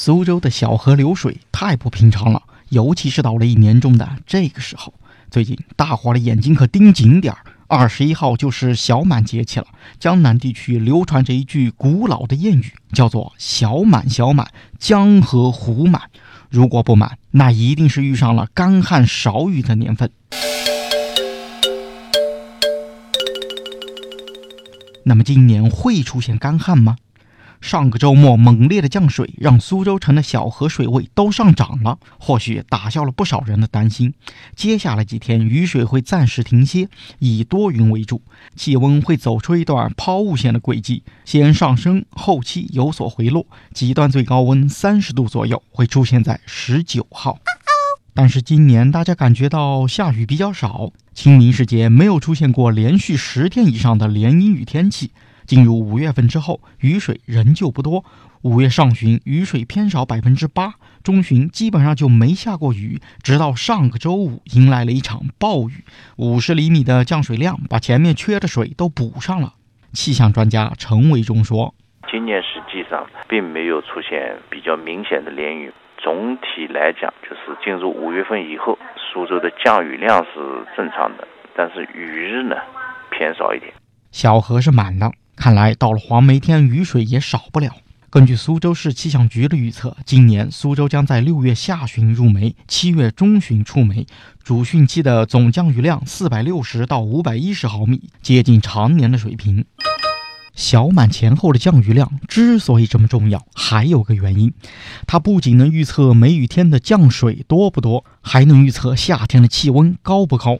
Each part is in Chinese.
苏州的小河流水太不平常了，尤其是到了一年中的这个时候。最近大伙的眼睛可盯紧点儿，二十一号就是小满节气了。江南地区流传着一句古老的谚语，叫做“小满小满，江河湖满”。如果不满，那一定是遇上了干旱少雨的年份。那么今年会出现干旱吗？上个周末猛烈的降水让苏州城的小河水位都上涨了，或许打消了不少人的担心。接下来几天雨水会暂时停歇，以多云为主，气温会走出一段抛物线的轨迹，先上升，后期有所回落，极端最高温三十度左右会出现在十九号。但是今年大家感觉到下雨比较少，清明时节没有出现过连续十天以上的连阴雨天气。进入五月份之后，雨水仍旧不多。五月上旬雨水偏少百分之八，中旬基本上就没下过雨。直到上个周五，迎来了一场暴雨，五十厘米的降水量把前面缺的水都补上了。气象专家陈维忠说：“今年实际上并没有出现比较明显的连雨，总体来讲，就是进入五月份以后，苏州的降雨量是正常的，但是雨日呢偏少一点。小河是满的。”看来到了黄梅天，雨水也少不了。根据苏州市气象局的预测，今年苏州将在六月下旬入梅，七月中旬出梅，主汛期的总降雨量四百六十到五百一十毫米，接近常年的水平。小满前后的降雨量之所以这么重要，还有个原因，它不仅能预测梅雨天的降水多不多，还能预测夏天的气温高不高。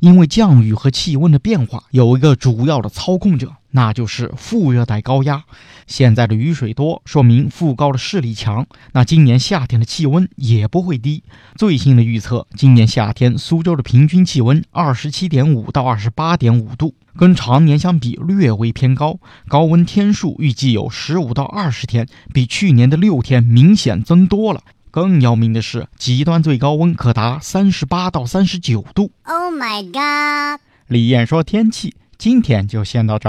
因为降雨和气温的变化有一个主要的操控者。那就是副热带高压，现在的雨水多，说明副高的势力强。那今年夏天的气温也不会低。最新的预测，今年夏天苏州的平均气温二十七点五到二十八点五度，跟常年相比略微偏高。高温天数预计有十五到二十天，比去年的六天明显增多了。更要命的是，极端最高温可达三十八到三十九度。Oh my god！李艳说天气，今天就先到这儿。